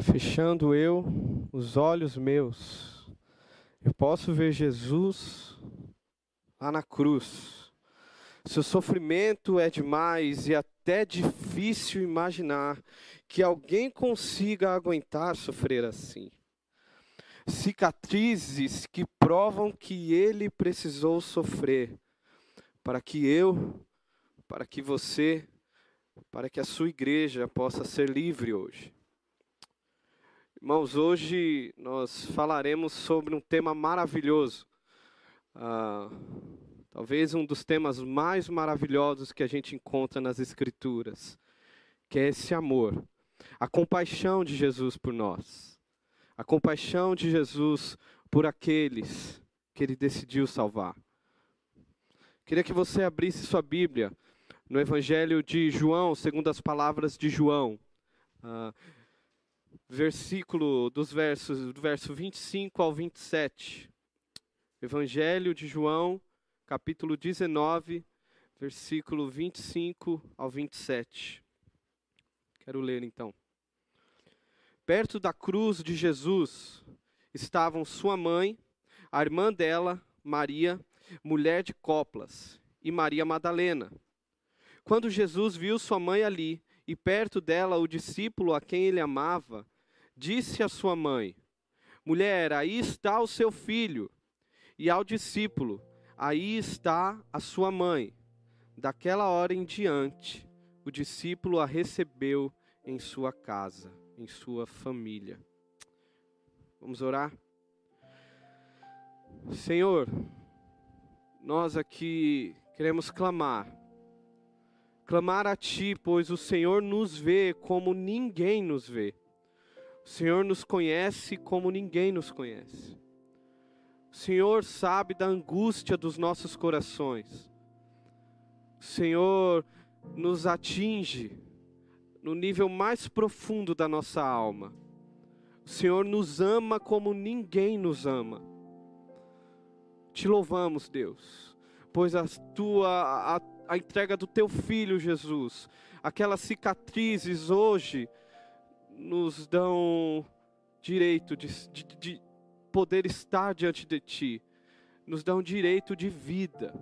Fechando eu os olhos meus, eu posso ver Jesus lá na cruz. Seu sofrimento é demais e até difícil imaginar que alguém consiga aguentar sofrer assim. Cicatrizes que provam que ele precisou sofrer para que eu, para que você, para que a sua igreja possa ser livre hoje. Irmãos, hoje nós falaremos sobre um tema maravilhoso. Ah, talvez um dos temas mais maravilhosos que a gente encontra nas Escrituras, que é esse amor, a compaixão de Jesus por nós, a compaixão de Jesus por aqueles que ele decidiu salvar. Queria que você abrisse sua Bíblia no Evangelho de João, segundo as palavras de João. Ah, versículo dos versos do verso 25 ao 27. Evangelho de João, capítulo 19, versículo 25 ao 27. Quero ler então. Perto da cruz de Jesus estavam sua mãe, a irmã dela, Maria, mulher de Coplas, e Maria Madalena. Quando Jesus viu sua mãe ali e perto dela o discípulo a quem ele amava, disse à sua mãe: Mulher, aí está o seu filho. E ao discípulo: Aí está a sua mãe. Daquela hora em diante, o discípulo a recebeu em sua casa, em sua família. Vamos orar? Senhor, nós aqui queremos clamar. Clamar a Ti, pois o Senhor nos vê como ninguém nos vê. O Senhor nos conhece como ninguém nos conhece. O Senhor sabe da angústia dos nossos corações. O Senhor nos atinge no nível mais profundo da nossa alma. O Senhor nos ama como ninguém nos ama. Te louvamos, Deus, pois a tua a, a entrega do teu filho Jesus, aquelas cicatrizes hoje nos dão direito de, de, de poder estar diante de Ti, nos dão direito de vida.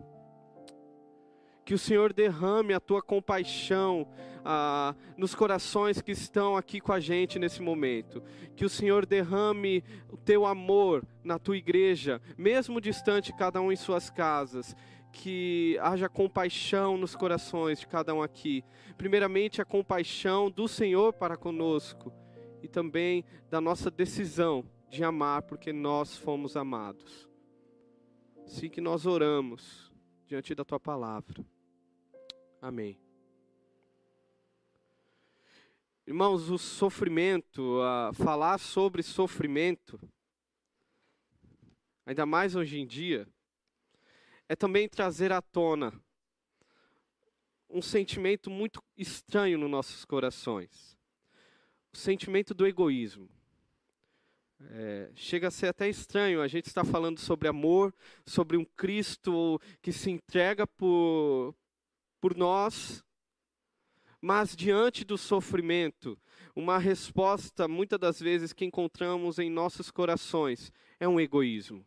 Que o Senhor derrame a tua compaixão ah, nos corações que estão aqui com a gente nesse momento. Que o Senhor derrame o teu amor na tua igreja, mesmo distante cada um em suas casas que haja compaixão nos corações de cada um aqui. Primeiramente, a compaixão do Senhor para conosco e também da nossa decisão de amar porque nós fomos amados. Assim que nós oramos diante da tua palavra. Amém. Irmãos, o sofrimento, falar sobre sofrimento, ainda mais hoje em dia, é também trazer à tona um sentimento muito estranho nos nossos corações: o sentimento do egoísmo. É, chega a ser até estranho a gente estar falando sobre amor, sobre um Cristo que se entrega por, por nós, mas diante do sofrimento, uma resposta muitas das vezes que encontramos em nossos corações é um egoísmo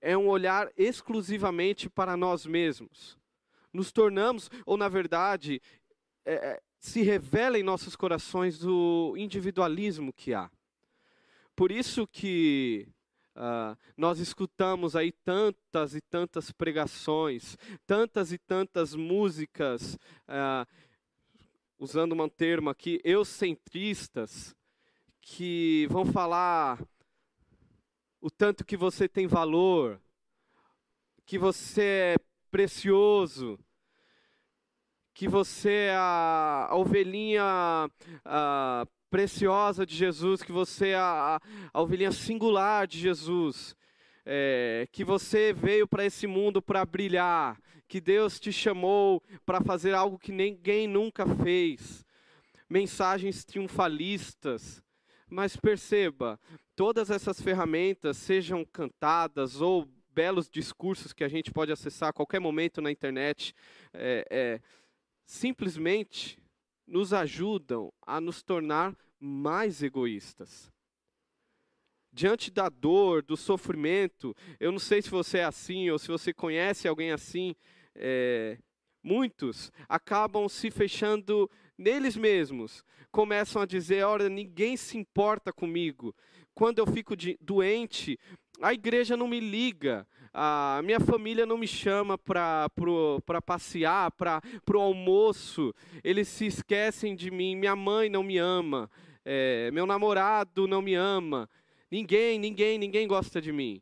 é um olhar exclusivamente para nós mesmos. Nos tornamos, ou na verdade, é, é, se revela em nossos corações o individualismo que há. Por isso que uh, nós escutamos aí tantas e tantas pregações, tantas e tantas músicas, uh, usando um termo aqui, eucentristas, que vão falar o tanto que você tem valor, que você é precioso, que você é a, a ovelhinha a, preciosa de Jesus, que você é a, a ovelhinha singular de Jesus, é, que você veio para esse mundo para brilhar, que Deus te chamou para fazer algo que ninguém nunca fez. Mensagens triunfalistas, mas perceba, todas essas ferramentas, sejam cantadas ou belos discursos que a gente pode acessar a qualquer momento na internet, é, é, simplesmente nos ajudam a nos tornar mais egoístas. Diante da dor, do sofrimento, eu não sei se você é assim ou se você conhece alguém assim, é, muitos acabam se fechando neles mesmos, começam a dizer: olha, ninguém se importa comigo. Quando eu fico de, doente, a igreja não me liga, a minha família não me chama para passear, para o almoço, eles se esquecem de mim, minha mãe não me ama, é, meu namorado não me ama, ninguém, ninguém, ninguém gosta de mim.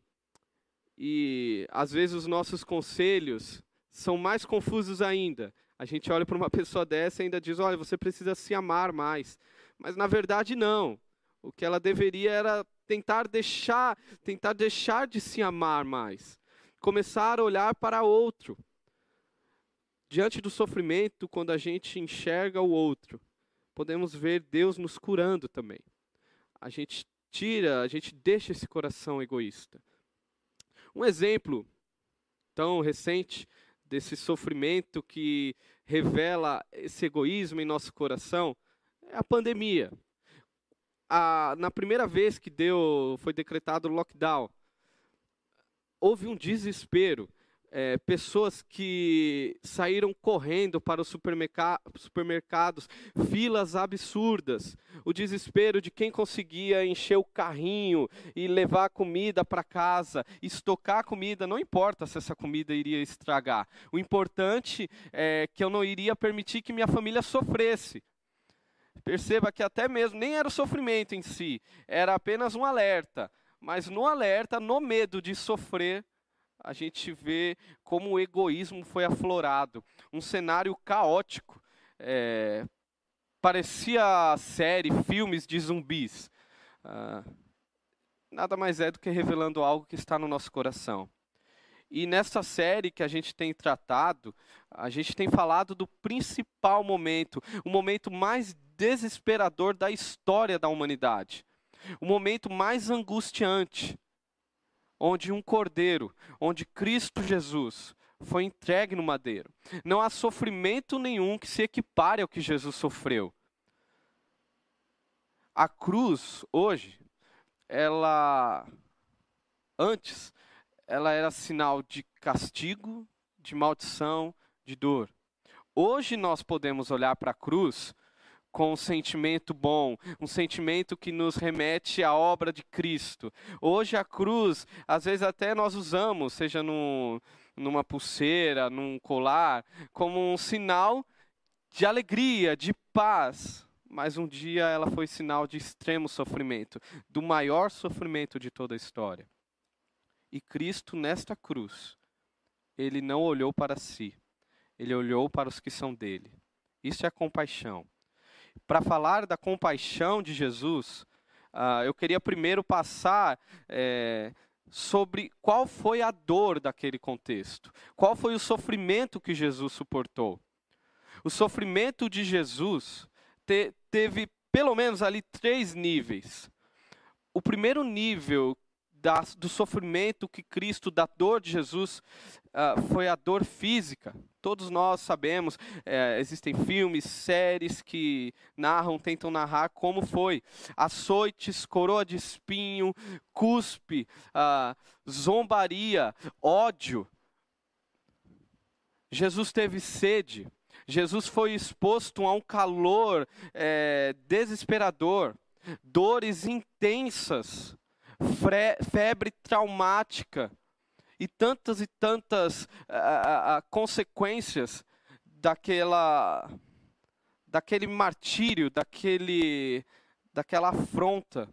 E às vezes os nossos conselhos são mais confusos ainda. A gente olha para uma pessoa dessa e ainda diz: olha, você precisa se amar mais. Mas na verdade, não. O que ela deveria era tentar deixar, tentar deixar de se amar mais, começar a olhar para outro. Diante do sofrimento, quando a gente enxerga o outro, podemos ver Deus nos curando também. A gente tira, a gente deixa esse coração egoísta. Um exemplo tão recente desse sofrimento que revela esse egoísmo em nosso coração é a pandemia a, na primeira vez que deu, foi decretado o lockdown, houve um desespero. É, pessoas que saíram correndo para os supermerca supermercados, filas absurdas, o desespero de quem conseguia encher o carrinho e levar comida para casa, estocar comida, não importa se essa comida iria estragar, o importante é que eu não iria permitir que minha família sofresse. Perceba que até mesmo nem era o sofrimento em si, era apenas um alerta. Mas no alerta, no medo de sofrer, a gente vê como o egoísmo foi aflorado. Um cenário caótico. É, parecia série, filmes de zumbis. Ah, nada mais é do que revelando algo que está no nosso coração. E nessa série que a gente tem tratado, a gente tem falado do principal momento, o momento mais desesperador da história da humanidade. O momento mais angustiante, onde um cordeiro, onde Cristo Jesus foi entregue no madeiro. Não há sofrimento nenhum que se equipare ao que Jesus sofreu. A cruz, hoje, ela, antes, ela era sinal de castigo, de maldição, de dor. Hoje nós podemos olhar para a cruz com um sentimento bom, um sentimento que nos remete à obra de Cristo. Hoje a cruz, às vezes até nós usamos, seja numa pulseira, num colar, como um sinal de alegria, de paz. Mas um dia ela foi sinal de extremo sofrimento, do maior sofrimento de toda a história. E Cristo, nesta cruz, ele não olhou para si, ele olhou para os que são dele. Isso é compaixão. Para falar da compaixão de Jesus, uh, eu queria primeiro passar é, sobre qual foi a dor daquele contexto, qual foi o sofrimento que Jesus suportou. O sofrimento de Jesus te, teve pelo menos ali três níveis. O primeiro nível da, do sofrimento que Cristo, da dor de Jesus, uh, foi a dor física. Todos nós sabemos, é, existem filmes, séries que narram, tentam narrar como foi. Açoites, coroa de espinho, cuspe, uh, zombaria, ódio. Jesus teve sede. Jesus foi exposto a um calor é, desesperador, dores intensas febre traumática e tantas e tantas a, a, consequências daquela daquele martírio, daquele daquela afronta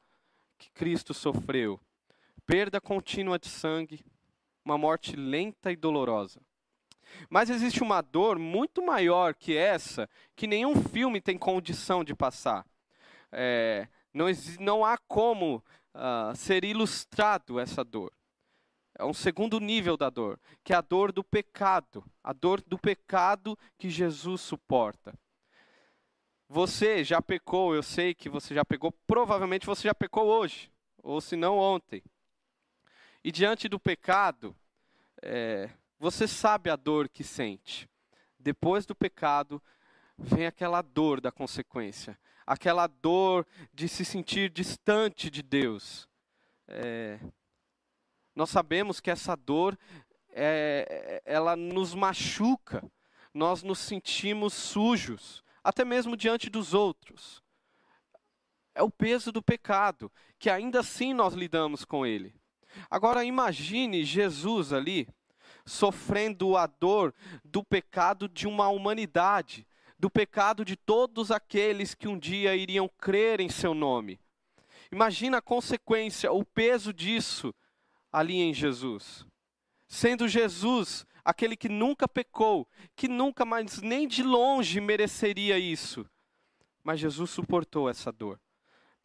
que Cristo sofreu. Perda contínua de sangue, uma morte lenta e dolorosa. Mas existe uma dor muito maior que essa, que nenhum filme tem condição de passar. É, não, não há como uh, ser ilustrado essa dor. É um segundo nível da dor, que é a dor do pecado, a dor do pecado que Jesus suporta. Você já pecou, eu sei que você já pecou, provavelmente você já pecou hoje, ou se não ontem. E diante do pecado, é, você sabe a dor que sente. Depois do pecado, vem aquela dor da consequência, aquela dor de se sentir distante de Deus. É, nós sabemos que essa dor, é, ela nos machuca, nós nos sentimos sujos, até mesmo diante dos outros. É o peso do pecado, que ainda assim nós lidamos com ele. Agora imagine Jesus ali, sofrendo a dor do pecado de uma humanidade, do pecado de todos aqueles que um dia iriam crer em seu nome. Imagina a consequência, o peso disso ali em Jesus. Sendo Jesus aquele que nunca pecou, que nunca mais nem de longe mereceria isso. Mas Jesus suportou essa dor.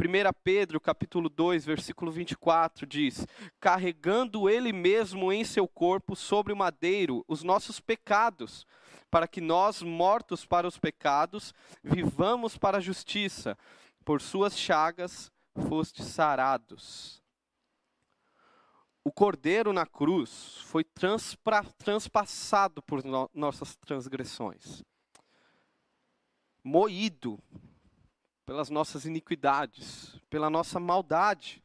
1 Pedro, capítulo 2, versículo 24 diz: "Carregando ele mesmo em seu corpo sobre o madeiro os nossos pecados, para que nós, mortos para os pecados, vivamos para a justiça. Por suas chagas fostes sarados." O cordeiro na cruz foi transpassado por no nossas transgressões, moído pelas nossas iniquidades, pela nossa maldade.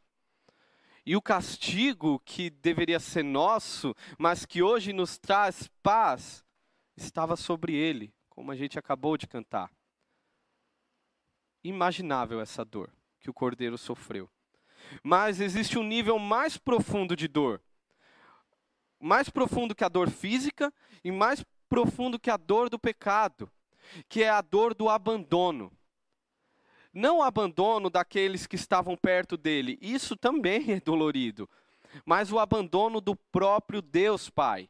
E o castigo que deveria ser nosso, mas que hoje nos traz paz, estava sobre ele, como a gente acabou de cantar. Imaginável essa dor que o cordeiro sofreu. Mas existe um nível mais profundo de dor. Mais profundo que a dor física e mais profundo que a dor do pecado, que é a dor do abandono não abandono daqueles que estavam perto dele, isso também é dolorido, mas o abandono do próprio Deus Pai.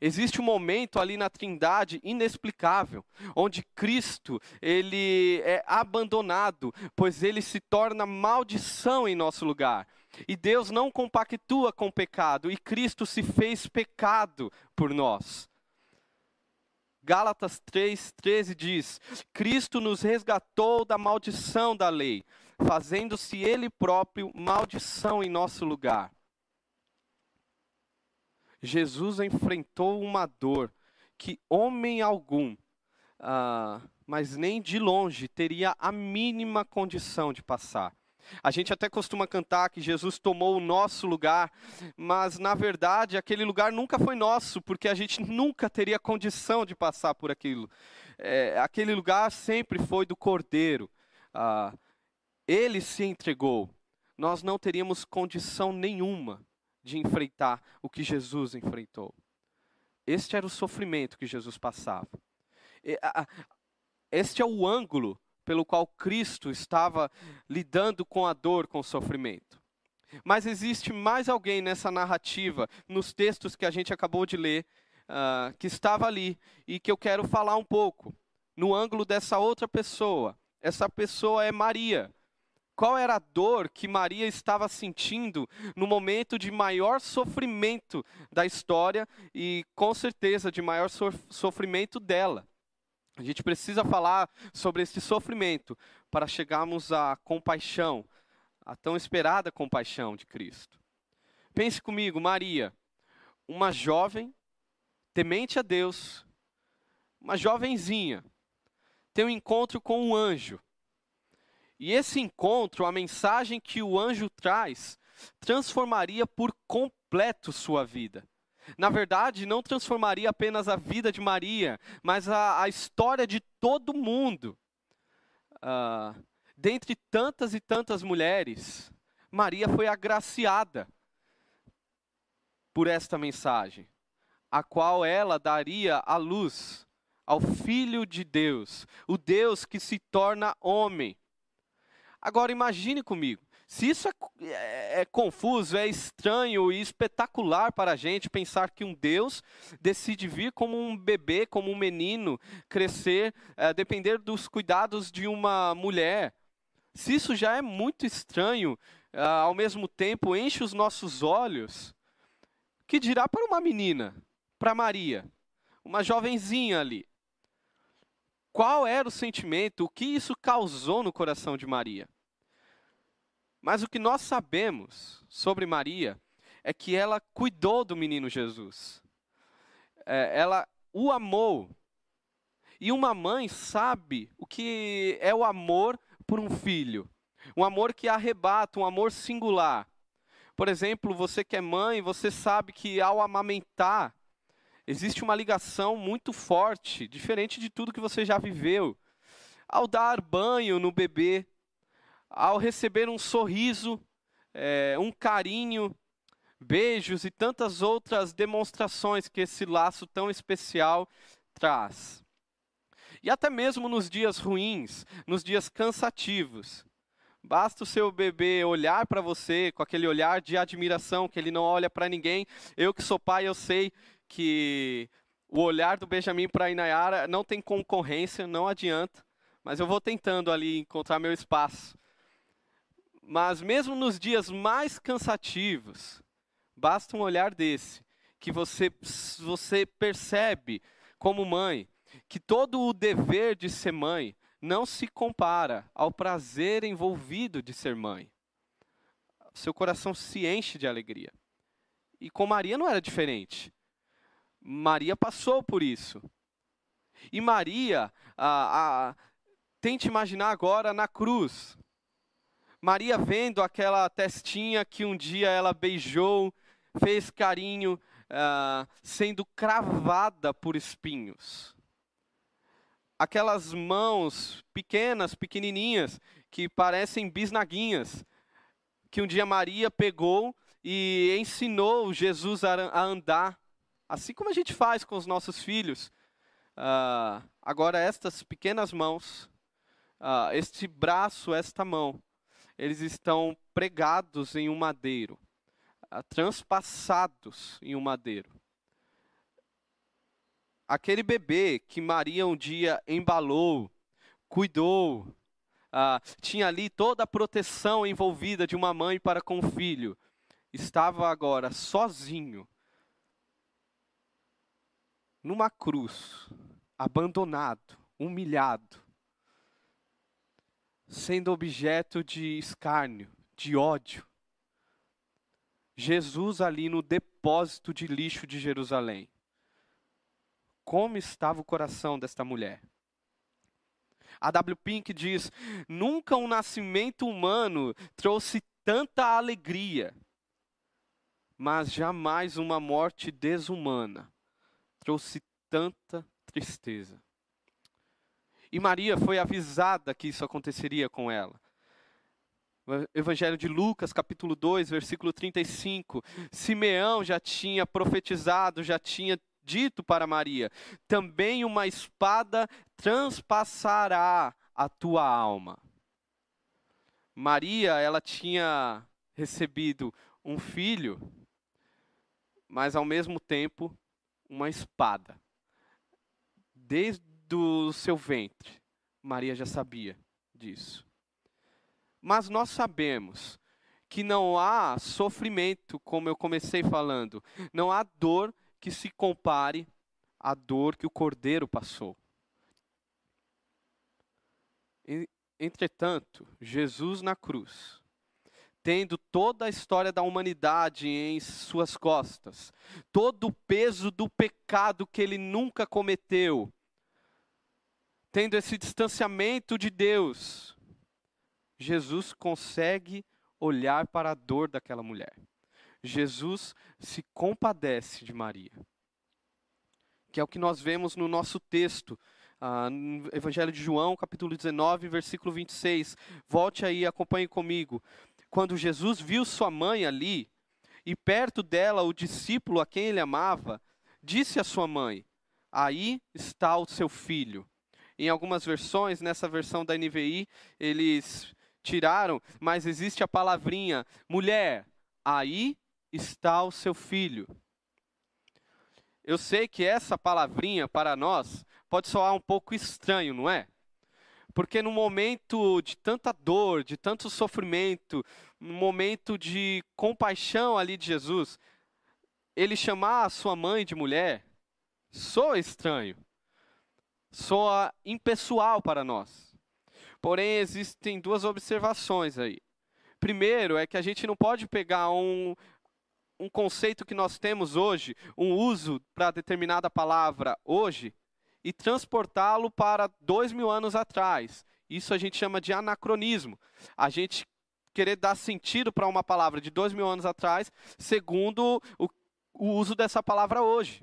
Existe um momento ali na Trindade inexplicável, onde Cristo, ele é abandonado, pois ele se torna maldição em nosso lugar. E Deus não compactua com o pecado, e Cristo se fez pecado por nós. Gálatas 3,13 diz: Cristo nos resgatou da maldição da lei, fazendo-se Ele próprio maldição em nosso lugar. Jesus enfrentou uma dor que homem algum, uh, mas nem de longe, teria a mínima condição de passar. A gente até costuma cantar que Jesus tomou o nosso lugar, mas na verdade aquele lugar nunca foi nosso, porque a gente nunca teria condição de passar por aquilo. É, aquele lugar sempre foi do Cordeiro. Ah, ele se entregou. Nós não teríamos condição nenhuma de enfrentar o que Jesus enfrentou. Este era o sofrimento que Jesus passava. Este é o ângulo pelo qual Cristo estava lidando com a dor, com o sofrimento. Mas existe mais alguém nessa narrativa, nos textos que a gente acabou de ler, uh, que estava ali e que eu quero falar um pouco, no ângulo dessa outra pessoa. Essa pessoa é Maria. Qual era a dor que Maria estava sentindo no momento de maior sofrimento da história e, com certeza, de maior sofrimento dela? A gente precisa falar sobre esse sofrimento para chegarmos à compaixão, a tão esperada compaixão de Cristo. Pense comigo, Maria, uma jovem, temente a Deus, uma jovenzinha, tem um encontro com um anjo. E esse encontro, a mensagem que o anjo traz, transformaria por completo sua vida. Na verdade, não transformaria apenas a vida de Maria, mas a, a história de todo mundo. Uh, dentre tantas e tantas mulheres, Maria foi agraciada por esta mensagem, a qual ela daria a luz ao Filho de Deus, o Deus que se torna homem. Agora imagine comigo, se isso é, é, é, confuso, é estranho e espetacular para a gente pensar que um Deus decide vir como um bebê, como um menino, crescer, é, depender dos cuidados de uma mulher. Se isso já é muito estranho, é, ao mesmo tempo enche os nossos olhos, que dirá para uma menina, para Maria, uma jovenzinha ali? Qual era o sentimento, o que isso causou no coração de Maria? Mas o que nós sabemos sobre Maria é que ela cuidou do menino Jesus. É, ela o amou. E uma mãe sabe o que é o amor por um filho. Um amor que arrebata, um amor singular. Por exemplo, você que é mãe, você sabe que ao amamentar, existe uma ligação muito forte, diferente de tudo que você já viveu. Ao dar banho no bebê, ao receber um sorriso, é, um carinho, beijos e tantas outras demonstrações que esse laço tão especial traz. E até mesmo nos dias ruins, nos dias cansativos. Basta o seu bebê olhar para você com aquele olhar de admiração que ele não olha para ninguém. Eu que sou pai, eu sei que o olhar do Benjamin para a Inayara não tem concorrência, não adianta. Mas eu vou tentando ali encontrar meu espaço. Mas mesmo nos dias mais cansativos, basta um olhar desse que você você percebe como mãe que todo o dever de ser mãe não se compara ao prazer envolvido de ser mãe. Seu coração se enche de alegria. E com Maria não era diferente. Maria passou por isso. E Maria, a, a, tente imaginar agora na cruz. Maria vendo aquela testinha que um dia ela beijou, fez carinho, uh, sendo cravada por espinhos. Aquelas mãos pequenas, pequenininhas, que parecem bisnaguinhas, que um dia Maria pegou e ensinou Jesus a, andar, assim como a gente faz com os nossos filhos. Uh, agora, estas pequenas mãos, uh, este braço, esta mão, eles estão pregados em um madeiro transpassados em um madeiro. Aquele bebê que Maria um dia embalou, cuidou, ah, tinha ali toda a proteção envolvida de uma mãe para com o filho, estava agora sozinho, numa cruz, abandonado, humilhado, sendo objeto de escárnio, de ódio. Jesus ali no depósito de lixo de Jerusalém. Como estava o coração desta mulher? A W. Pink diz: nunca um nascimento humano trouxe tanta alegria, mas jamais uma morte desumana trouxe tanta tristeza. E Maria foi avisada que isso aconteceria com ela. Evangelho de Lucas, capítulo 2, versículo 35. Simeão já tinha profetizado, já tinha dito para Maria: também uma espada transpassará a tua alma. Maria, ela tinha recebido um filho, mas ao mesmo tempo uma espada. Desde o seu ventre, Maria já sabia disso. Mas nós sabemos que não há sofrimento, como eu comecei falando, não há dor que se compare à dor que o cordeiro passou. Entretanto, Jesus na cruz, tendo toda a história da humanidade em suas costas, todo o peso do pecado que ele nunca cometeu, tendo esse distanciamento de Deus, Jesus consegue olhar para a dor daquela mulher. Jesus se compadece de Maria. Que é o que nós vemos no nosso texto, ah, no Evangelho de João, capítulo 19, versículo 26. Volte aí, acompanhe comigo. Quando Jesus viu sua mãe ali, e perto dela o discípulo a quem ele amava, disse à sua mãe: Aí está o seu filho. Em algumas versões, nessa versão da NVI, eles tiraram, mas existe a palavrinha mulher, aí está o seu filho. Eu sei que essa palavrinha para nós pode soar um pouco estranho, não é? Porque no momento de tanta dor, de tanto sofrimento, no momento de compaixão ali de Jesus, ele chamar a sua mãe de mulher soa estranho, soa impessoal para nós. Porém, existem duas observações aí. Primeiro, é que a gente não pode pegar um, um conceito que nós temos hoje, um uso para determinada palavra hoje, e transportá-lo para dois mil anos atrás Isso a gente chama de anacronismo. A gente querer dar sentido para uma palavra de dois mil anos atrás, segundo o, o uso dessa palavra hoje.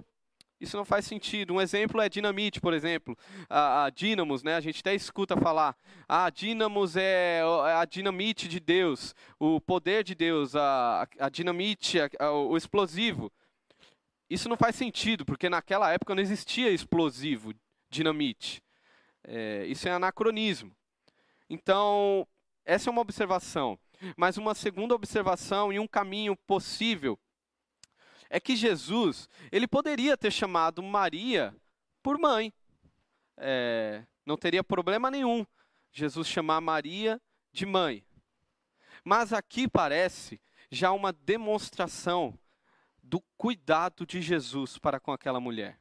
Isso não faz sentido. Um exemplo é dinamite, por exemplo. A, a dínamos, né? A gente até escuta falar. Ah, dínamos é, é a dinamite de Deus, o poder de Deus, a, a dinamite, a, o explosivo. Isso não faz sentido, porque naquela época não existia explosivo, dinamite. É, isso é anacronismo. Então, essa é uma observação. Mas uma segunda observação e um caminho possível é que Jesus, ele poderia ter chamado Maria por mãe. É, não teria problema nenhum Jesus chamar Maria de mãe. Mas aqui parece já uma demonstração do cuidado de Jesus para com aquela mulher.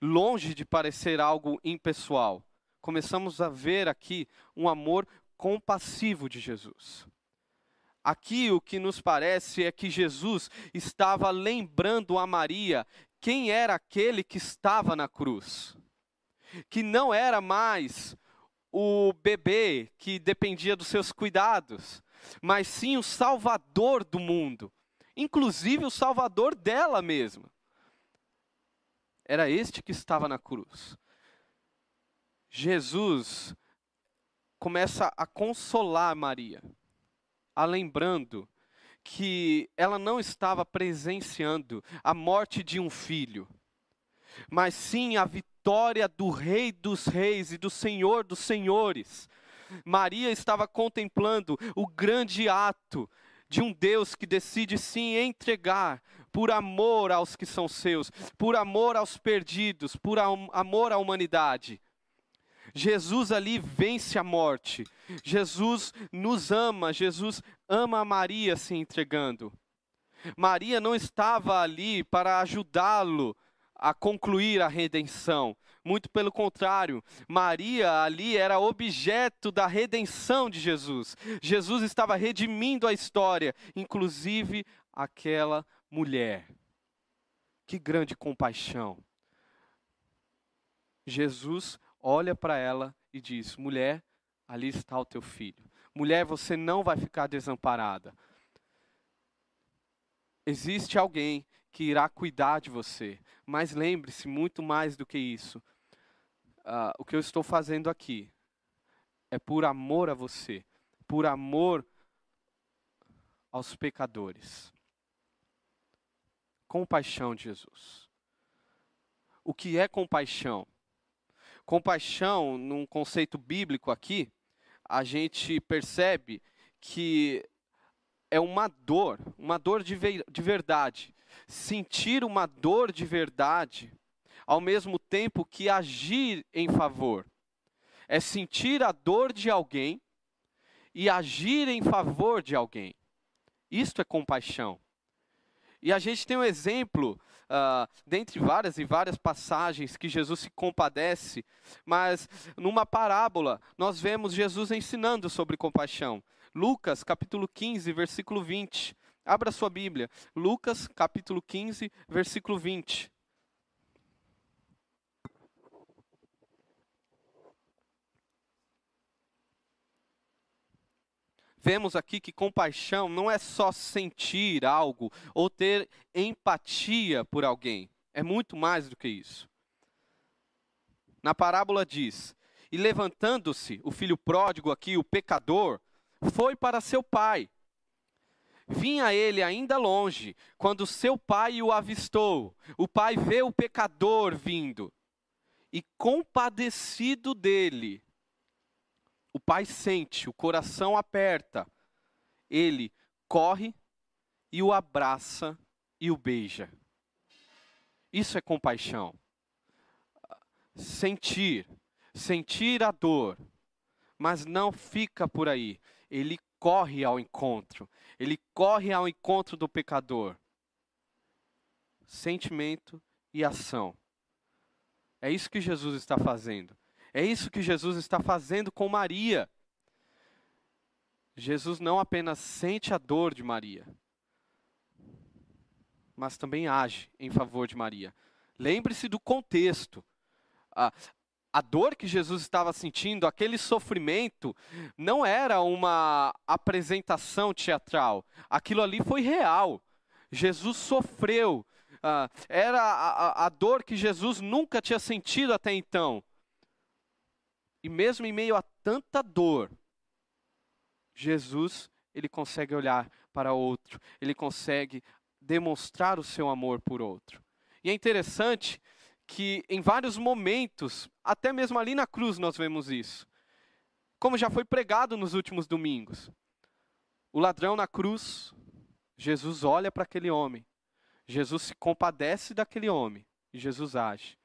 Longe de parecer algo impessoal, começamos a ver aqui um amor compassivo de Jesus. Aqui o que nos parece é que Jesus estava lembrando a Maria quem era aquele que estava na cruz. Que não era mais o bebê que dependia dos seus cuidados, mas sim o salvador do mundo, inclusive o salvador dela mesma. Era este que estava na cruz. Jesus começa a consolar Maria a lembrando que ela não estava presenciando a morte de um filho, mas sim a vitória do Rei dos Reis e do Senhor dos Senhores. Maria estava contemplando o grande ato de um Deus que decide se entregar por amor aos que são seus, por amor aos perdidos, por amor à humanidade. Jesus ali vence a morte. Jesus nos ama, Jesus ama Maria se entregando. Maria não estava ali para ajudá-lo a concluir a redenção. Muito pelo contrário, Maria ali era objeto da redenção de Jesus. Jesus estava redimindo a história, inclusive aquela mulher. Que grande compaixão. Jesus olha para ela e diz: mulher, ali está o teu filho. Mulher, você não vai ficar desamparada. Existe alguém que irá cuidar de você. Mas lembre-se, muito mais do que isso. Uh, o que eu estou fazendo aqui é por amor a você, por amor aos pecadores. Compaixão de Jesus. O que é compaixão? Compaixão, num conceito bíblico aqui, a gente percebe que é uma dor, uma dor de, de verdade. Sentir uma dor de verdade, ao mesmo tempo que agir em favor. É sentir a dor de alguém e agir em favor de alguém. Isto é compaixão. E a gente tem um exemplo uh, dentre várias e várias passagens que Jesus se compadece, mas numa parábola nós vemos Jesus ensinando sobre compaixão. Lucas capítulo 15, versículo 20. Abra sua Bíblia. Lucas capítulo 15, versículo 20. Vemos aqui que compaixão não é só sentir algo ou ter empatia por alguém. É muito mais do que isso. Na parábola diz: E levantando-se o filho pródigo aqui, o pecador, foi para seu pai. Vinha ele ainda longe, quando seu pai o avistou. O pai vê o pecador vindo e, compadecido dele, o pai sente, o coração aperta. Ele corre e o abraça e o beija. Isso é compaixão. Sentir, sentir a dor, mas não fica por aí. Ele corre ao encontro, ele corre ao encontro do pecador. Sentimento e ação. É isso que Jesus está fazendo. É isso que Jesus está fazendo com Maria. Jesus não apenas sente a dor de Maria, mas também age em favor de Maria. Lembre-se do contexto. Ah, a dor que Jesus estava sentindo, aquele sofrimento, não era uma apresentação teatral. Aquilo ali foi real. Jesus sofreu. Uh, era a, a, a dor que Jesus nunca tinha sentido até então. E mesmo em meio a tanta dor, Jesus, ele consegue olhar para outro, ele consegue demonstrar o seu amor por outro. E é interessante que em vários momentos, até mesmo ali na cruz nós vemos isso. Como já foi pregado nos últimos domingos. O ladrão na cruz, Jesus olha para aquele homem. Jesus se compadece daquele homem e Jesus age.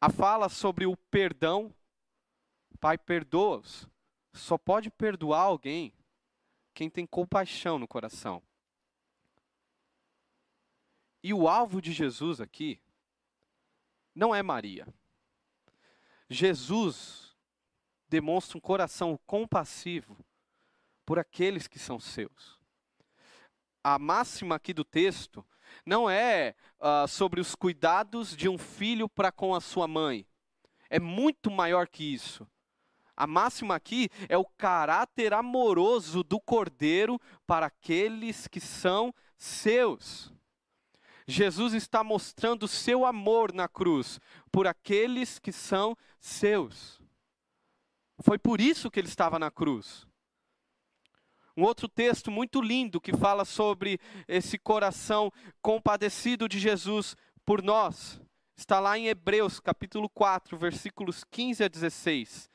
A fala sobre o perdão, Pai, perdoa-os. Só pode perdoar alguém quem tem compaixão no coração. E o alvo de Jesus aqui não é Maria. Jesus demonstra um coração compassivo por aqueles que são seus. A máxima aqui do texto não é uh, sobre os cuidados de um filho para com a sua mãe. É muito maior que isso. A máxima aqui é o caráter amoroso do cordeiro para aqueles que são seus. Jesus está mostrando seu amor na cruz por aqueles que são seus. Foi por isso que ele estava na cruz. Um outro texto muito lindo que fala sobre esse coração compadecido de Jesus por nós. Está lá em Hebreus, capítulo 4, versículos 15 a 16.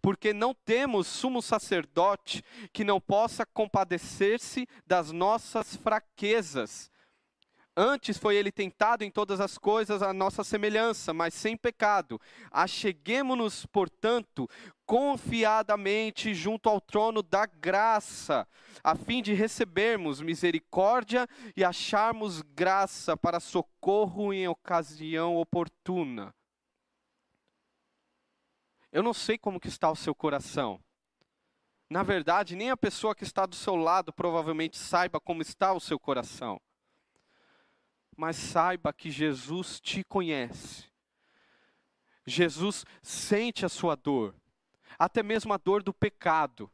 Porque não temos sumo sacerdote que não possa compadecer-se das nossas fraquezas, Antes foi ele tentado em todas as coisas à nossa semelhança, mas sem pecado. Acheguemo-nos, portanto, confiadamente junto ao trono da graça, a fim de recebermos misericórdia e acharmos graça para socorro em ocasião oportuna. Eu não sei como que está o seu coração. Na verdade, nem a pessoa que está do seu lado provavelmente saiba como está o seu coração mas saiba que Jesus te conhece. Jesus sente a sua dor, até mesmo a dor do pecado.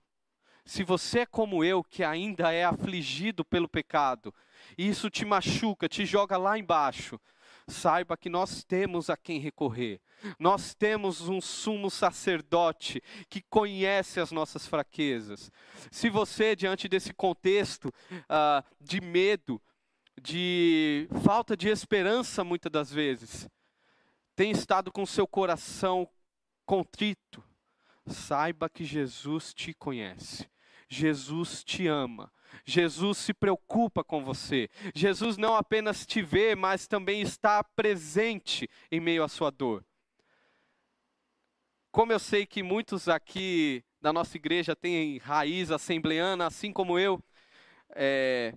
Se você é como eu, que ainda é afligido pelo pecado, e isso te machuca, te joga lá embaixo, saiba que nós temos a quem recorrer. Nós temos um sumo sacerdote que conhece as nossas fraquezas. Se você, diante desse contexto uh, de medo, de falta de esperança muitas das vezes, tem estado com seu coração contrito, saiba que Jesus te conhece. Jesus te ama. Jesus se preocupa com você. Jesus não apenas te vê, mas também está presente em meio à sua dor. Como eu sei que muitos aqui da nossa igreja têm raiz assembleana, assim como eu, é,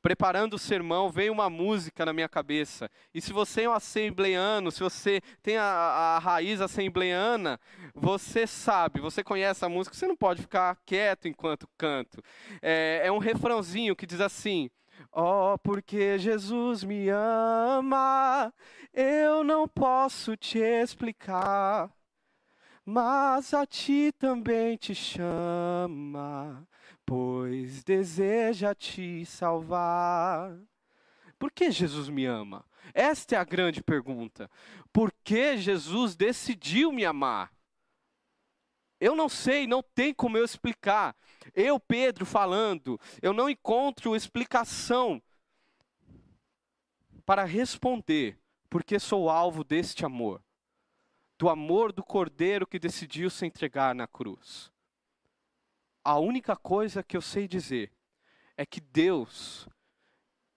preparando o sermão, veio uma música na minha cabeça. E se você é um assembleano, se você tem a, a, raiz assembleana, você sabe, você conhece a música, você não pode ficar quieto enquanto canto. É, é um refrãozinho que diz assim: Oh, porque Jesus me ama, eu não posso te explicar, mas a ti também te chama pois deseja te salvar. Por que Jesus me ama? Esta é a grande pergunta. Por que Jesus decidiu me amar? Eu não sei, não tem como eu explicar. Eu, Pedro, falando, eu não encontro explicação para responder porque sou alvo deste amor, do amor do Cordeiro que decidiu se entregar na cruz. A única coisa que eu sei dizer é que Deus,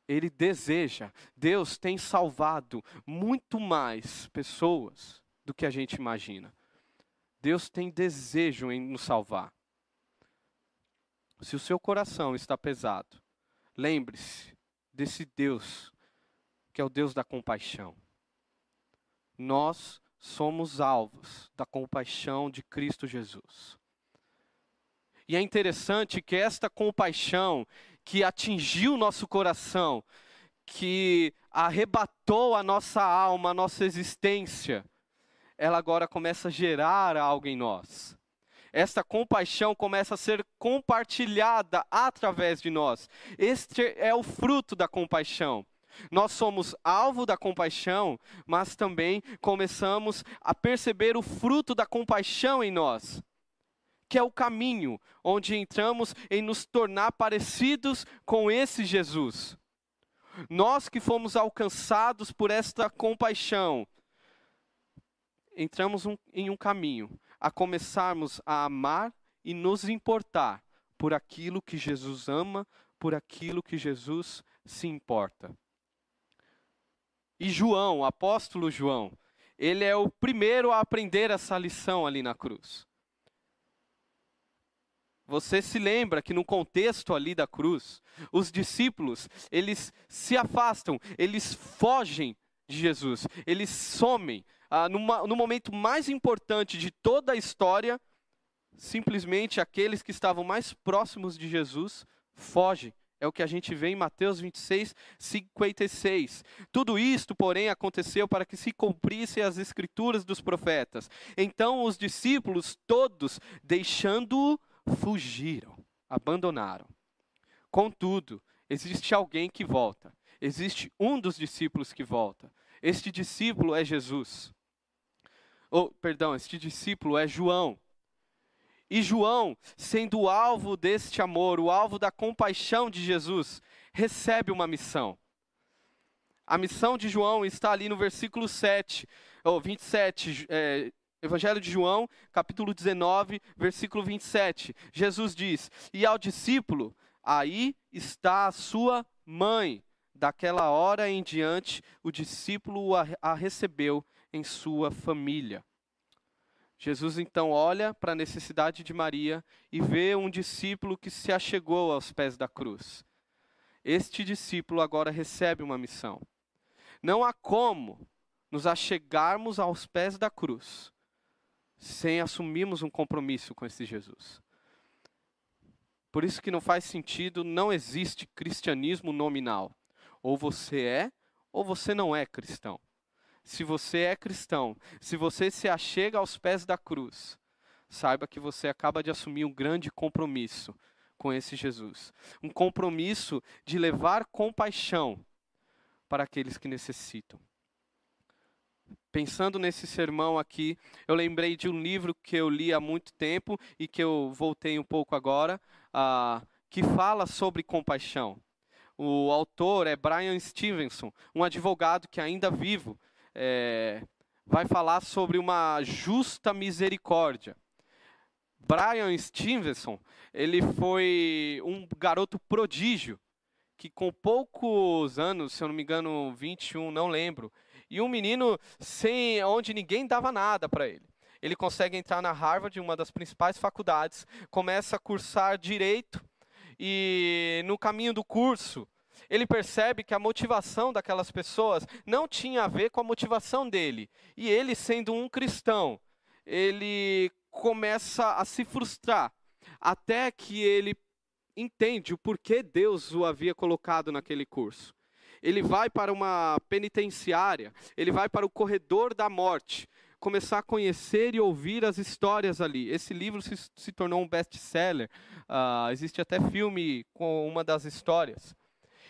Ele deseja, Deus tem salvado muito mais pessoas do que a gente imagina. Deus tem desejo em nos salvar. Se o seu coração está pesado, lembre-se desse Deus, que é o Deus da compaixão. Nós somos alvos da compaixão de Cristo Jesus. E é interessante que esta compaixão que atingiu o nosso coração, que arrebatou a nossa alma, a nossa existência, ela agora começa a gerar algo em nós. Esta compaixão começa a ser compartilhada através de nós. Este é o fruto da compaixão. Nós somos alvo da compaixão, mas também começamos a perceber o fruto da compaixão em nós, que é o caminho onde entramos em nos tornar parecidos com esse Jesus. Nós que fomos alcançados por esta compaixão, entramos um, em um caminho a começarmos a amar e nos importar por aquilo que Jesus ama, por aquilo que Jesus se importa. E João, o apóstolo João, ele é o primeiro a aprender essa lição ali na cruz. Você se lembra que no contexto ali da cruz, os discípulos, eles se afastam, eles fogem de Jesus, eles somem. Ah, numa, no momento mais importante de toda a história, simplesmente aqueles que estavam mais próximos de Jesus fogem. É o que a gente vê em Mateus 26, 56. Tudo isto, porém, aconteceu para que se cumprissem as escrituras dos profetas. Então os discípulos todos, deixando-o, fugiram, abandonaram. Contudo, existe alguém que volta. Existe um dos discípulos que volta. Este discípulo é Jesus. Oh, perdão, este discípulo é João. E João, sendo o alvo deste amor, o alvo da compaixão de Jesus, recebe uma missão. A missão de João está ali no versículo 7, ou 27, é, Evangelho de João, capítulo 19, versículo 27. Jesus diz: E ao discípulo, aí está a sua mãe. Daquela hora em diante, o discípulo a, a recebeu em sua família. Jesus então olha para a necessidade de Maria e vê um discípulo que se achegou aos pés da cruz. Este discípulo agora recebe uma missão. Não há como nos achegarmos aos pés da cruz sem assumirmos um compromisso com esse Jesus. Por isso que não faz sentido, não existe cristianismo nominal. Ou você é, ou você não é cristão. Se você é cristão, se você se achega aos pés da cruz, saiba que você acaba de assumir um grande compromisso com esse Jesus. Um compromisso de levar compaixão para aqueles que necessitam. Pensando nesse sermão aqui, eu lembrei de um livro que eu li há muito tempo e que eu voltei um pouco agora, uh, que fala sobre compaixão. O autor é Brian Stevenson, um advogado que ainda vivo, é, vai falar sobre uma justa misericórdia. Brian Stevenson, ele foi um garoto prodígio, que com poucos anos, se eu não me engano, 21, não lembro, e um menino sem onde ninguém dava nada para ele. Ele consegue entrar na Harvard, uma das principais faculdades, começa a cursar direito e no caminho do curso, ele percebe que a motivação daquelas pessoas não tinha a ver com a motivação dele. E ele, sendo um cristão, ele começa a se frustrar, até que ele entende o porquê Deus o havia colocado naquele curso ele vai para uma penitenciária, ele vai para o corredor da morte, começar a conhecer e ouvir as histórias ali. Esse livro se, se tornou um best-seller, uh, existe até filme com uma das histórias.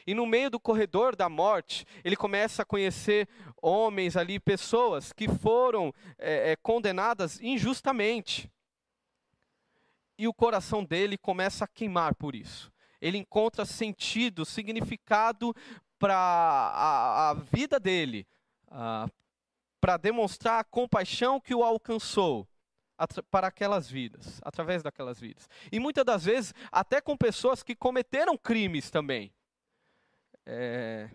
E no meio do corredor da morte, ele começa a conhecer homens ali, pessoas que foram é, é, condenadas injustamente. E o coração dele começa a queimar por isso. Ele encontra sentido, significado para a, a, vida dele, para demonstrar a compaixão que o alcançou para aquelas vidas, através daquelas vidas. E muitas das vezes, até com pessoas que cometeram crimes também. É,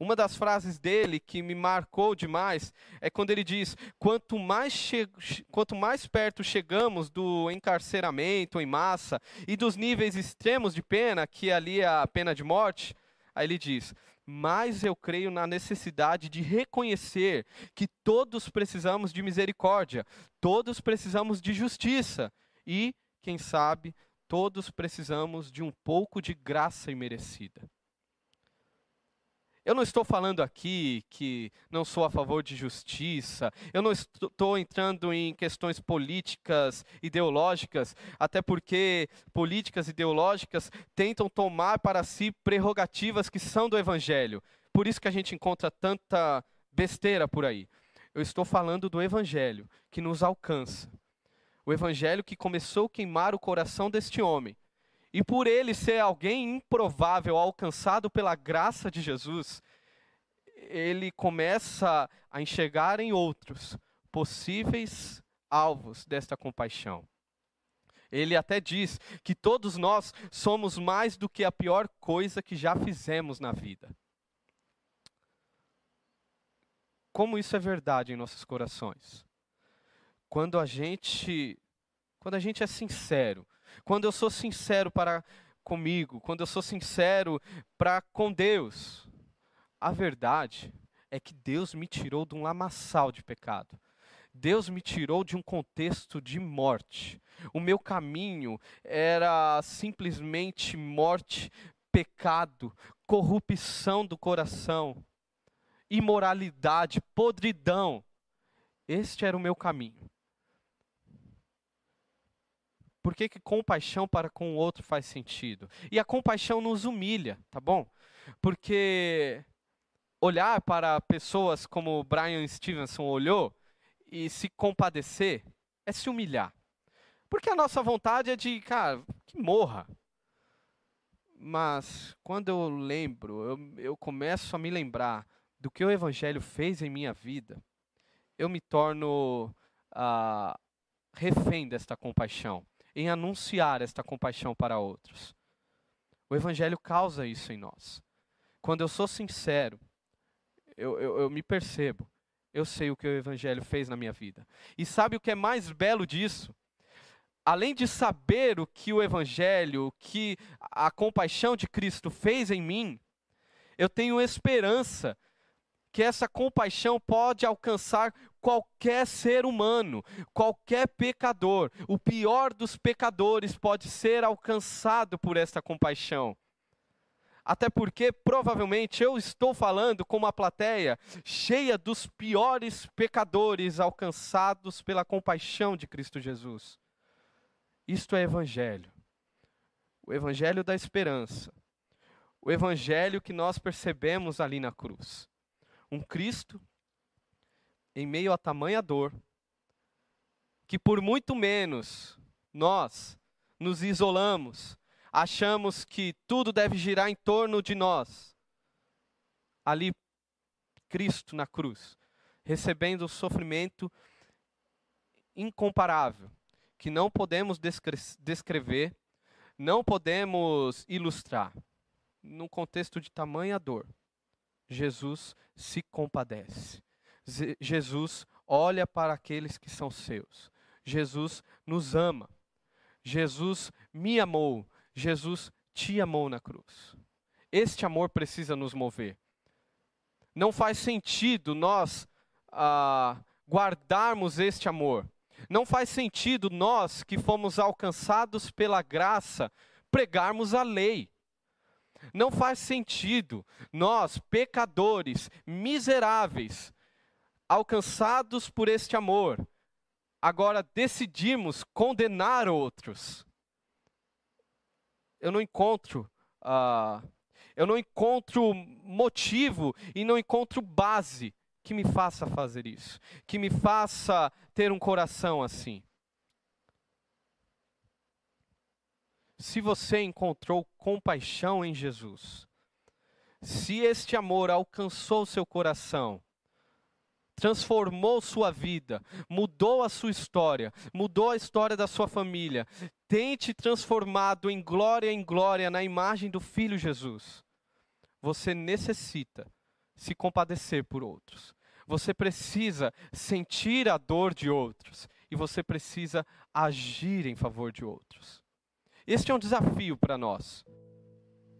uma das frases dele que me marcou demais é quando ele diz: quanto mais, quanto mais perto chegamos do encarceramento em massa e dos níveis extremos de pena, que ali é a pena de morte, aí ele diz: mais eu creio na necessidade de reconhecer que todos precisamos de misericórdia, todos precisamos de justiça e, quem sabe, todos precisamos de um pouco de graça imerecida. Eu não estou falando aqui que não sou a favor de justiça, eu não estou entrando em questões políticas, ideológicas, até porque políticas ideológicas tentam tomar para si prerrogativas que são do Evangelho. Por isso que a gente encontra tanta besteira por aí. Eu estou falando do Evangelho que nos alcança. O Evangelho que começou a queimar o coração deste homem e por ele ser alguém improvável, alcançado pela graça de Jesus, ele começa a enxergar em outros possíveis alvos desta compaixão. Ele até diz que todos nós somos mais do que a pior coisa que já fizemos na vida. Como isso é verdade em nossos corações? Quando a gente quando a gente é sincero, quando eu sou sincero para comigo, quando eu sou sincero para com Deus, a verdade é que Deus me tirou de um lamaçal de pecado. Deus me tirou de um contexto de morte. O meu caminho era simplesmente morte, pecado, corrupção do coração, imoralidade, podridão. Este era o meu caminho. Por que, que compaixão para com o outro faz sentido? E a compaixão nos humilha, tá bom? Porque olhar para pessoas como Brian Stevenson olhou e se compadecer é se humilhar. Porque a nossa vontade é de, cara, que morra. Mas quando eu lembro, eu, eu começo a me lembrar do que o Evangelho fez em minha vida, eu me torno uh, refém desta compaixão em anunciar esta compaixão para outros. O Evangelho causa isso em nós. Quando eu sou sincero, eu, eu, eu, me percebo, eu sei o que o Evangelho fez na minha vida. E sabe o que é mais belo disso? Além de saber o que o Evangelho, o que a compaixão de Cristo fez em mim, eu tenho esperança que essa compaixão pode alcançar qualquer ser humano, qualquer pecador. O pior dos pecadores pode ser alcançado por esta compaixão. Até porque provavelmente eu estou falando com uma plateia cheia dos piores pecadores alcançados pela compaixão de Cristo Jesus. Isto é evangelho. O evangelho da esperança. O evangelho que nós percebemos ali na cruz um Cristo em meio a tamanha dor, que por muito menos nós nos isolamos, achamos que tudo deve girar em torno de nós. Ali, Cristo na cruz, recebendo o sofrimento incomparável, que não podemos descrever, não podemos ilustrar, num contexto de tamanha dor. Jesus se compadece. Jesus olha para aqueles que são seus. Jesus nos ama. Jesus me amou. Jesus te amou na cruz. Este amor precisa nos mover. Não faz sentido nós ah, guardarmos este amor. Não faz sentido nós que fomos alcançados pela graça pregarmos a lei. Não faz sentido nós, pecadores, miseráveis, alcançados por este amor, agora decidimos condenar outros. Eu não encontro, uh, eu não encontro motivo e não encontro base que me faça fazer isso, que me faça ter um coração assim. Se você encontrou compaixão em Jesus, se este amor alcançou seu coração, transformou sua vida, mudou a sua história, mudou a história da sua família, tem te transformado em glória em glória na imagem do Filho Jesus, você necessita se compadecer por outros. Você precisa sentir a dor de outros e você precisa agir em favor de outros. Este é um desafio para nós,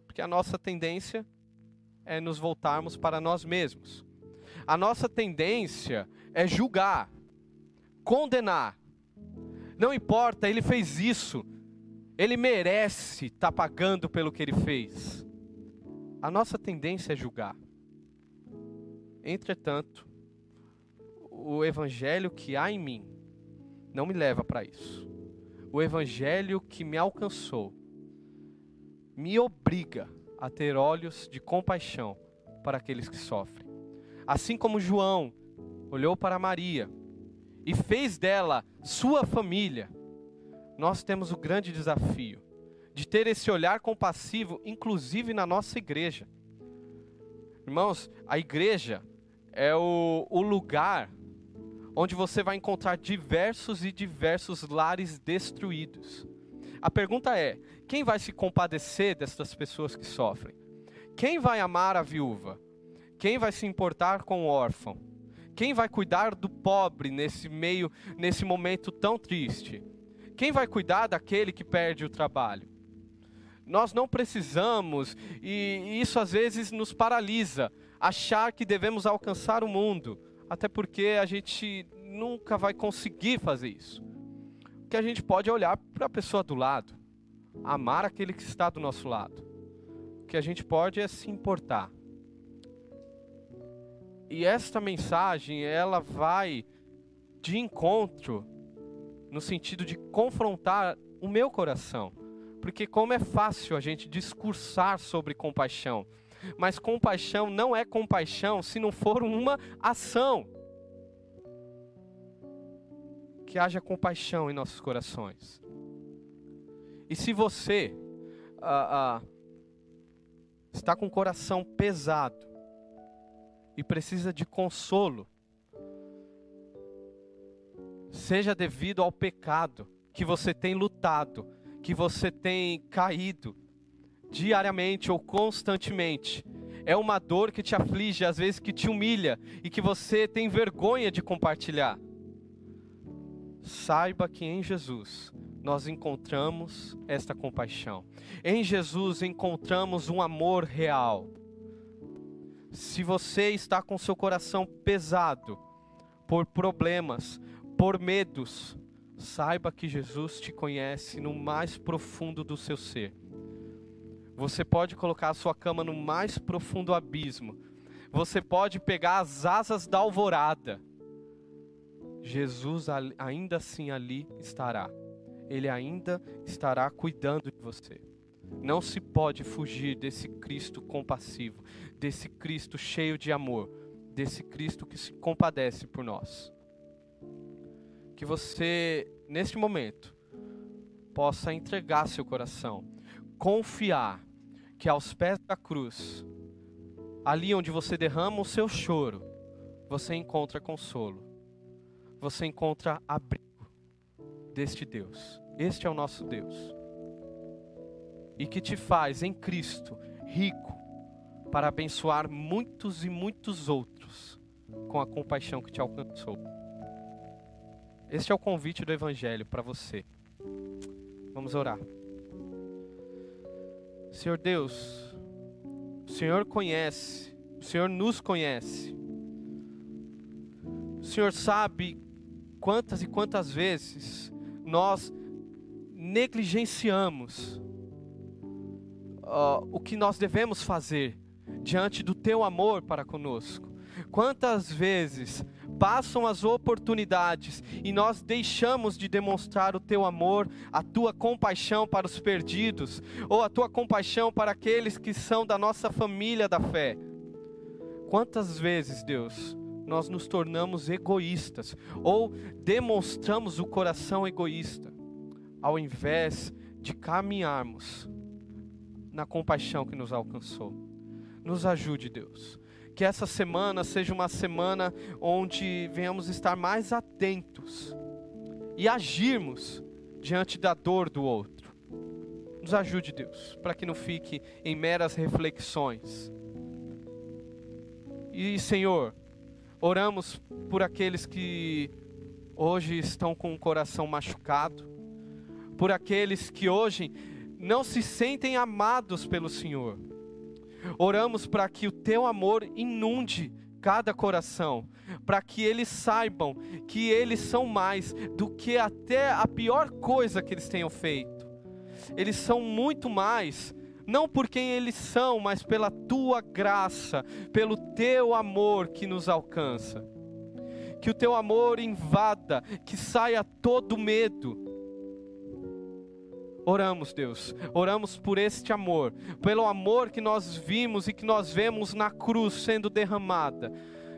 porque a nossa tendência é nos voltarmos para nós mesmos. A nossa tendência é julgar, condenar. Não importa, ele fez isso, ele merece estar tá pagando pelo que ele fez. A nossa tendência é julgar. Entretanto, o evangelho que há em mim não me leva para isso. O evangelho que me alcançou me obriga a ter olhos de compaixão para aqueles que sofrem. Assim como João olhou para Maria e fez dela sua família, nós temos o grande desafio de ter esse olhar compassivo, inclusive na nossa igreja. Irmãos, a igreja é o, o lugar onde você vai encontrar diversos e diversos lares destruídos. A pergunta é: quem vai se compadecer destas pessoas que sofrem? Quem vai amar a viúva? Quem vai se importar com o órfão? Quem vai cuidar do pobre nesse meio, nesse momento tão triste? Quem vai cuidar daquele que perde o trabalho? Nós não precisamos, e isso às vezes nos paralisa, achar que devemos alcançar o mundo, até porque a gente nunca vai conseguir fazer isso. O que a gente pode é olhar para a pessoa do lado, amar aquele que está do nosso lado. O que a gente pode é se importar. E esta mensagem, ela vai de encontro no sentido de confrontar o meu coração. Porque como é fácil a gente discursar sobre compaixão, mas compaixão não é compaixão se não for uma ação. Que haja compaixão em nossos corações. E se você ah, ah, está com o coração pesado e precisa de consolo, seja devido ao pecado que você tem lutado, que você tem caído diariamente ou constantemente. É uma dor que te aflige, às vezes que te humilha e que você tem vergonha de compartilhar. Saiba que em Jesus nós encontramos esta compaixão. Em Jesus encontramos um amor real. Se você está com seu coração pesado por problemas, por medos, saiba que Jesus te conhece no mais profundo do seu ser. Você pode colocar a sua cama no mais profundo abismo. Você pode pegar as asas da alvorada. Jesus ainda assim ali estará. Ele ainda estará cuidando de você. Não se pode fugir desse Cristo compassivo, desse Cristo cheio de amor, desse Cristo que se compadece por nós que você, neste momento, possa entregar seu coração, confiar que aos pés da cruz, ali onde você derrama o seu choro, você encontra consolo, você encontra abrigo deste Deus. Este é o nosso Deus. E que te faz em Cristo rico para abençoar muitos e muitos outros com a compaixão que te alcançou. Este é o convite do Evangelho para você. Vamos orar. Senhor Deus, o Senhor conhece, o Senhor nos conhece. O Senhor sabe quantas e quantas vezes nós negligenciamos uh, o que nós devemos fazer diante do Teu amor para conosco. Quantas vezes passam as oportunidades e nós deixamos de demonstrar o teu amor, a tua compaixão para os perdidos, ou a tua compaixão para aqueles que são da nossa família da fé. Quantas vezes, Deus, nós nos tornamos egoístas ou demonstramos o coração egoísta, ao invés de caminharmos na compaixão que nos alcançou. Nos ajude, Deus que essa semana seja uma semana onde venhamos estar mais atentos e agirmos diante da dor do outro. Nos ajude, Deus, para que não fique em meras reflexões. E, Senhor, oramos por aqueles que hoje estão com o coração machucado, por aqueles que hoje não se sentem amados pelo Senhor Oramos para que o teu amor inunde cada coração, para que eles saibam que eles são mais do que até a pior coisa que eles tenham feito. Eles são muito mais não por quem eles são, mas pela tua graça, pelo teu amor que nos alcança. Que o teu amor invada, que saia todo medo. Oramos, Deus, oramos por este amor, pelo amor que nós vimos e que nós vemos na cruz sendo derramada.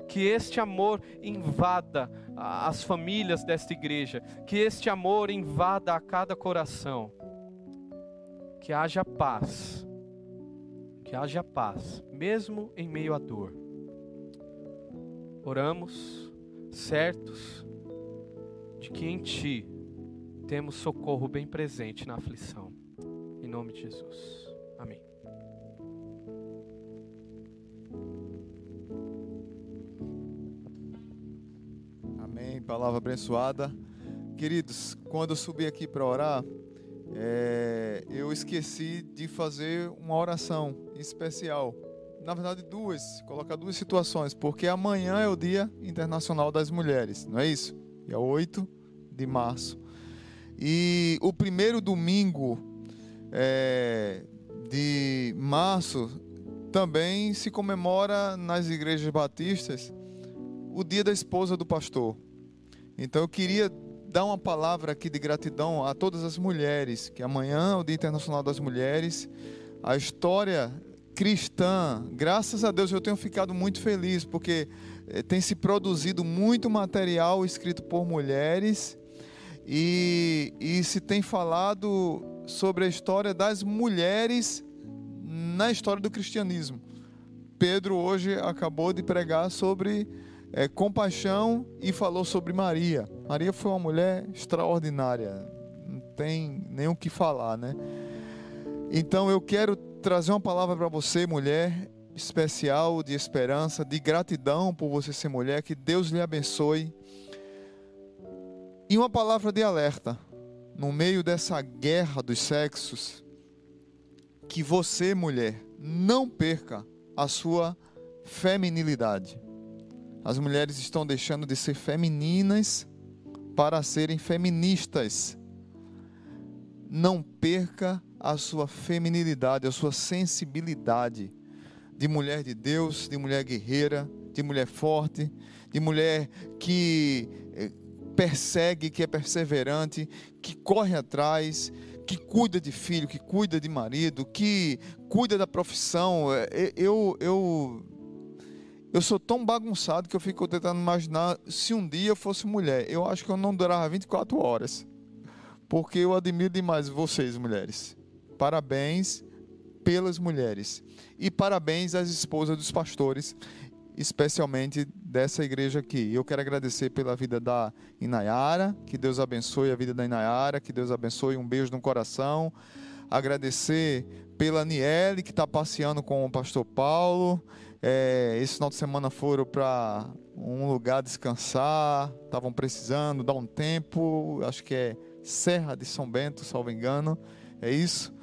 Que este amor invada as famílias desta igreja, que este amor invada a cada coração, que haja paz, que haja paz, mesmo em meio à dor. Oramos certos de que em Ti temos socorro bem presente na aflição. Em nome de Jesus. Amém. palavra abençoada. Queridos, quando eu subi aqui para orar, é, eu esqueci de fazer uma oração especial. Na verdade, duas, colocar duas situações, porque amanhã é o Dia Internacional das Mulheres, não é isso? Dia 8 de março. E o primeiro domingo é, de março também se comemora nas igrejas batistas o dia da esposa do pastor. Então eu queria dar uma palavra aqui de gratidão a todas as mulheres, que amanhã é o Dia Internacional das Mulheres. A história cristã, graças a Deus eu tenho ficado muito feliz, porque eh, tem se produzido muito material escrito por mulheres e, e se tem falado sobre a história das mulheres na história do cristianismo. Pedro hoje acabou de pregar sobre é, compaixão e falou sobre Maria. Maria foi uma mulher extraordinária, não tem nem o que falar, né? Então eu quero trazer uma palavra para você, mulher, especial de esperança, de gratidão por você ser mulher, que Deus lhe abençoe. E uma palavra de alerta, no meio dessa guerra dos sexos, que você, mulher, não perca a sua feminilidade. As mulheres estão deixando de ser femininas para serem feministas. Não perca a sua feminilidade, a sua sensibilidade de mulher de Deus, de mulher guerreira, de mulher forte, de mulher que persegue, que é perseverante, que corre atrás, que cuida de filho, que cuida de marido, que cuida da profissão. Eh, eu, eu eu sou tão bagunçado que eu fico tentando imaginar se um dia eu fosse mulher. Eu acho que eu não durava 24 horas. Porque eu admiro demais vocês, mulheres. Parabéns pelas mulheres. E parabéns às esposas dos pastores, especialmente dessa igreja aqui. Eu quero agradecer pela vida da Inayara, que Deus abençoe a vida da Inayara, que Deus abençoe, um beijo no coração. Agradecer pela Niele, que está passeando com o pastor Paulo é, esse final de semana foram para um lugar descansar, estavam precisando dar um tempo, acho que é Serra de São Bento, salvo engano, é isso.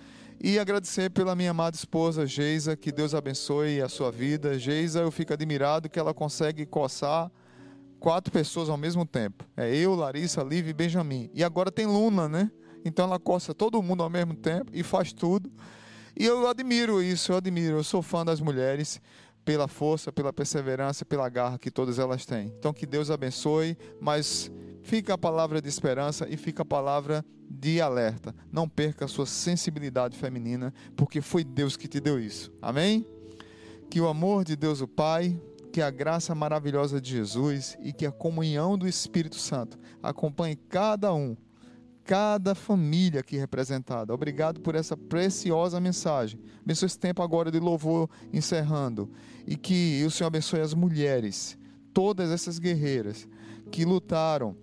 E agradecer pela minha amada esposa Geisa, que Deus abençoe a sua vida. Geisa, eu fico admirado que ela consegue coçar quatro pessoas ao mesmo tempo. É eu, Larissa, Liv e Benjamin. E agora tem Luna, né? Então ela coça todo mundo ao mesmo tempo e faz tudo. E eu admiro isso, eu admiro. Eu sou fã das mulheres pela força, pela perseverança, pela garra que todas elas têm. Então que Deus abençoe, mas fica a palavra de esperança e fica a palavra de alerta. Não perca a sua sensibilidade feminina, porque foi Deus que te deu isso. Amém? Que o amor de Deus o Pai, que a graça maravilhosa de Jesus e que a comunhão do Espírito Santo acompanhe cada um cada família aqui representada. Obrigado por essa preciosa mensagem. Abençoe esse tempo agora de louvor encerrando. E que o Senhor abençoe as mulheres, todas essas guerreiras que lutaram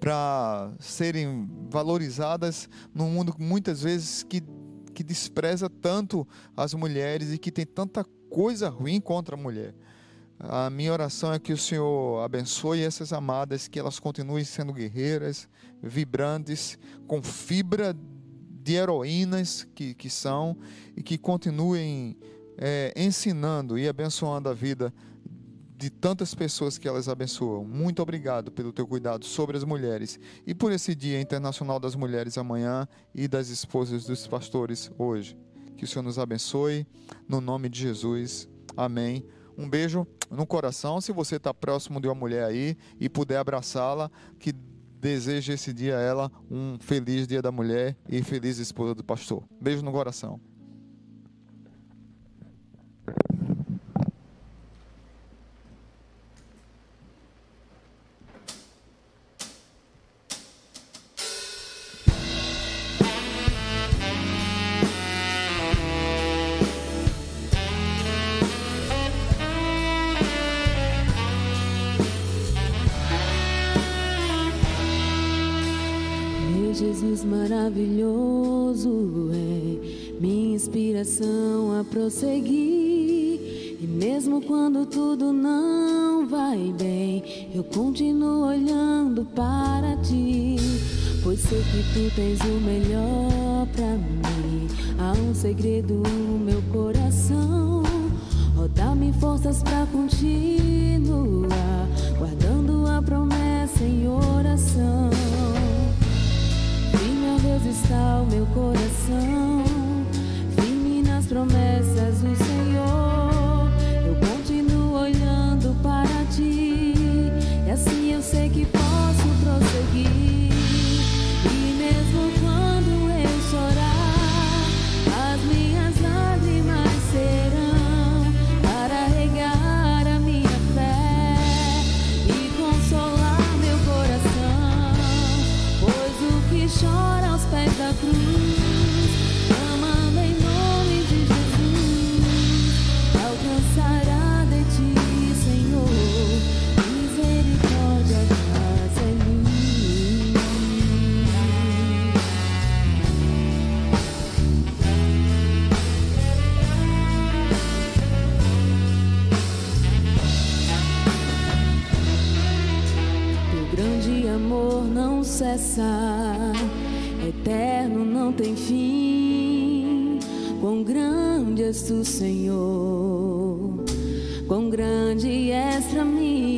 para serem valorizadas num mundo muitas vezes que, que despreza tanto as mulheres e que tem tanta coisa ruim contra a mulher. A minha oração é que o Senhor abençoe essas amadas, que elas continuem sendo guerreiras, vibrantes, com fibra de heroínas que, que são, e que continuem é, ensinando e abençoando a vida de tantas pessoas que elas abençoam. Muito obrigado pelo teu cuidado sobre as mulheres e por esse Dia Internacional das Mulheres amanhã e das esposas dos pastores hoje. Que o Senhor nos abençoe. No nome de Jesus. Amém. Um beijo no coração. Se você está próximo de uma mulher aí e puder abraçá-la, que deseje esse dia a ela um feliz dia da mulher e feliz esposa do pastor. Beijo no coração. Jesus maravilhoso é minha inspiração a prosseguir. E mesmo quando tudo não vai bem, eu continuo olhando para ti. Pois sei que tu tens o melhor pra mim. Há um segredo no meu coração. Oh, dá-me forças pra continuar, Está o meu coração. Firme nas promessas do Senhor. Cessa, eterno não tem fim. Quão grande és tu, Senhor, quão grande és pra mim.